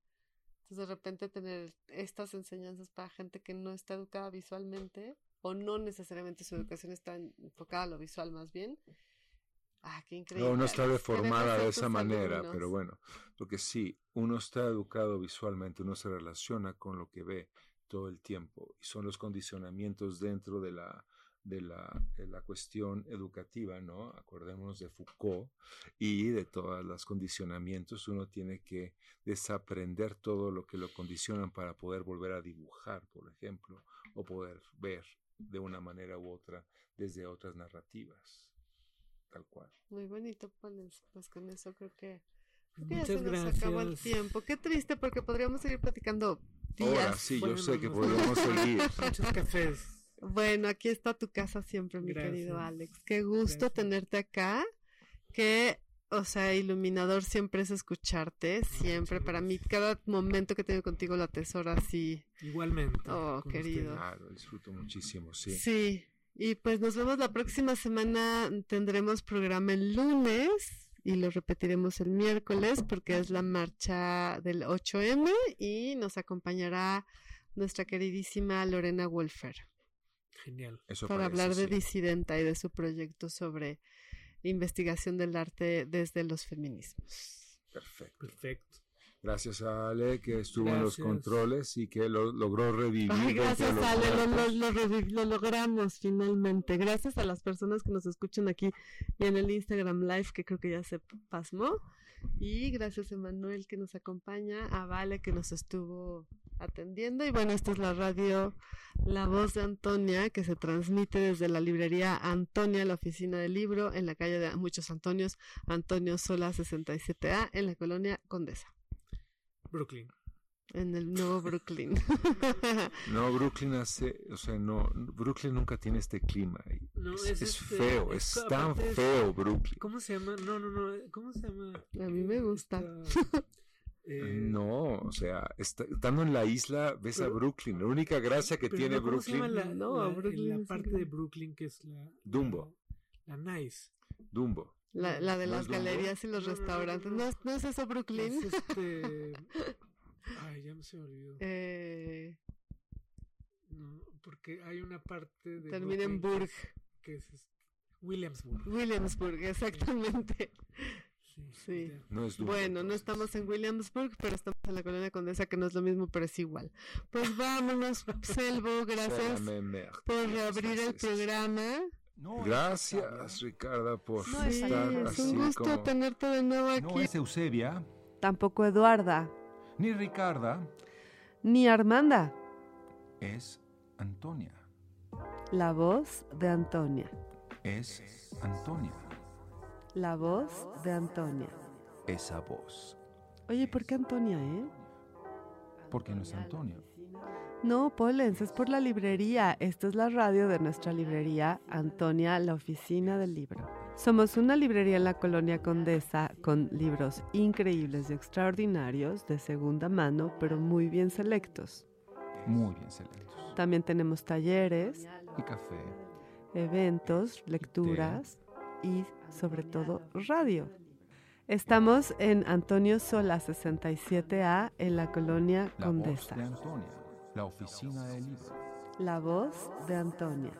Entonces de repente tener estas enseñanzas para gente que no está educada visualmente o no necesariamente su educación está enfocada a lo visual más bien. Ah, qué increíble. no, no está deformada de esa manera, alumnos. pero bueno, porque sí, uno está educado visualmente, uno se relaciona con lo que ve todo el tiempo y son los condicionamientos dentro de la de la, de la cuestión educativa, ¿no? Acordémonos de Foucault y de todos los condicionamientos, uno tiene que desaprender todo lo que lo condicionan para poder volver a dibujar, por ejemplo, o poder ver de una manera u otra desde otras narrativas, tal cual. Muy bonito. Pues con eso creo que, creo que ya se nos gracias. acabó el tiempo. Qué triste porque podríamos seguir platicando días. Ahora sí, yo Bueno, sé que podríamos seguir. Muchos cafés. Bueno, aquí está tu casa siempre, mi querido. Alex. Qué gusto Gracias. tenerte acá. Que, o sea, iluminador siempre es escucharte, siempre. muchas Para mí, cada momento que tengo contigo lo atesoro así. Igualmente. Oh, querido. Claro, disfruto muchísimo, sí. Sí. Y pues nos vemos la próxima semana. Tendremos programa el lunes y lo repetiremos el miércoles porque es la marcha del 8M y nos acompañará nuestra queridísima Lorena Wolfer. Genial. Eso para parece, hablar de sí. Disidenta y de su proyecto sobre investigación del arte desde los feminismos. Perfecto. Perfecto. Gracias a Ale que estuvo en los controles y que lo, logró revivir. Ay, gracias, los Ale, lo, lo- lo logramos finalmente. Gracias a las personas que nos escuchan aquí y en el Instagram Live, que creo que ya se pasmó. Y gracias a Emanuel que nos acompaña, a Vale que nos estuvo atendiendo. Y bueno, esta es la radio La Voz de Antonia, que se transmite desde la librería Antonia, la oficina del libro, en la calle de Muchos Antonios, Antonio Sola 67A, en la colonia Condesa, Brooklyn. en el nuevo Brooklyn. No, Brooklyn hace, o sea, no, Brooklyn nunca tiene este clima. y No, es, es es este- feo, es- es tan feo Brooklyn. ¿Cómo se llama? No, no, no. ¿Cómo se llama? A mí me gusta. Esta, eh, No, o sea, está- estando en la isla ves a Brooklyn. La única gracia que tiene no, ¿cómo se llama Brooklyn, la, No, la- Brooklyn parte de Brooklyn que es la... Dumbo. La, la nice. Dumbo. La, la de ¿No las galerías y los No, no, no, restaurantes. no, ¿No, no. es, no es eso Brooklyn? Es este... Ay, ya me se me olvidó. Eh, No, porque hay una parte de... termina en Burg. Que es, este, Williamsburg. Williamsburg, exactamente. Sí. Sí. ya. No es Dumbo. Bueno, no estamos en Williamsburg, pero estamos en la colonia Condesa, que no es lo mismo, pero es igual. Pues vámonos, Selvo, gracias por abrir el Entonces, Gracias, Ricarda, por Sí, estar es así un gusto como... tenerte de nuevo aquí. No es Eusebia, Tampoco Eduarda, ni Ricarda, ni Armanda, es Antonia. la voz de Antonia. Es Antonia. La voz de Antonia. Esa voz. Oye, ¿por qué Antonia, eh? Porque no es Antonia. No, Polens, es por la librería. Esta es la radio de nuestra librería, Antonia, la oficina del libro. Somos una librería en la colonia Condesa con libros increíbles y extraordinarios de segunda mano, pero muy bien selectos. Muy bien selectos. También tenemos talleres, Y café. eventos, lecturas y sobre todo radio. Estamos en Antonio Sola 67A en la colonia La voz Condesa. de Antonia. La oficina del libro. La voz de Antonia.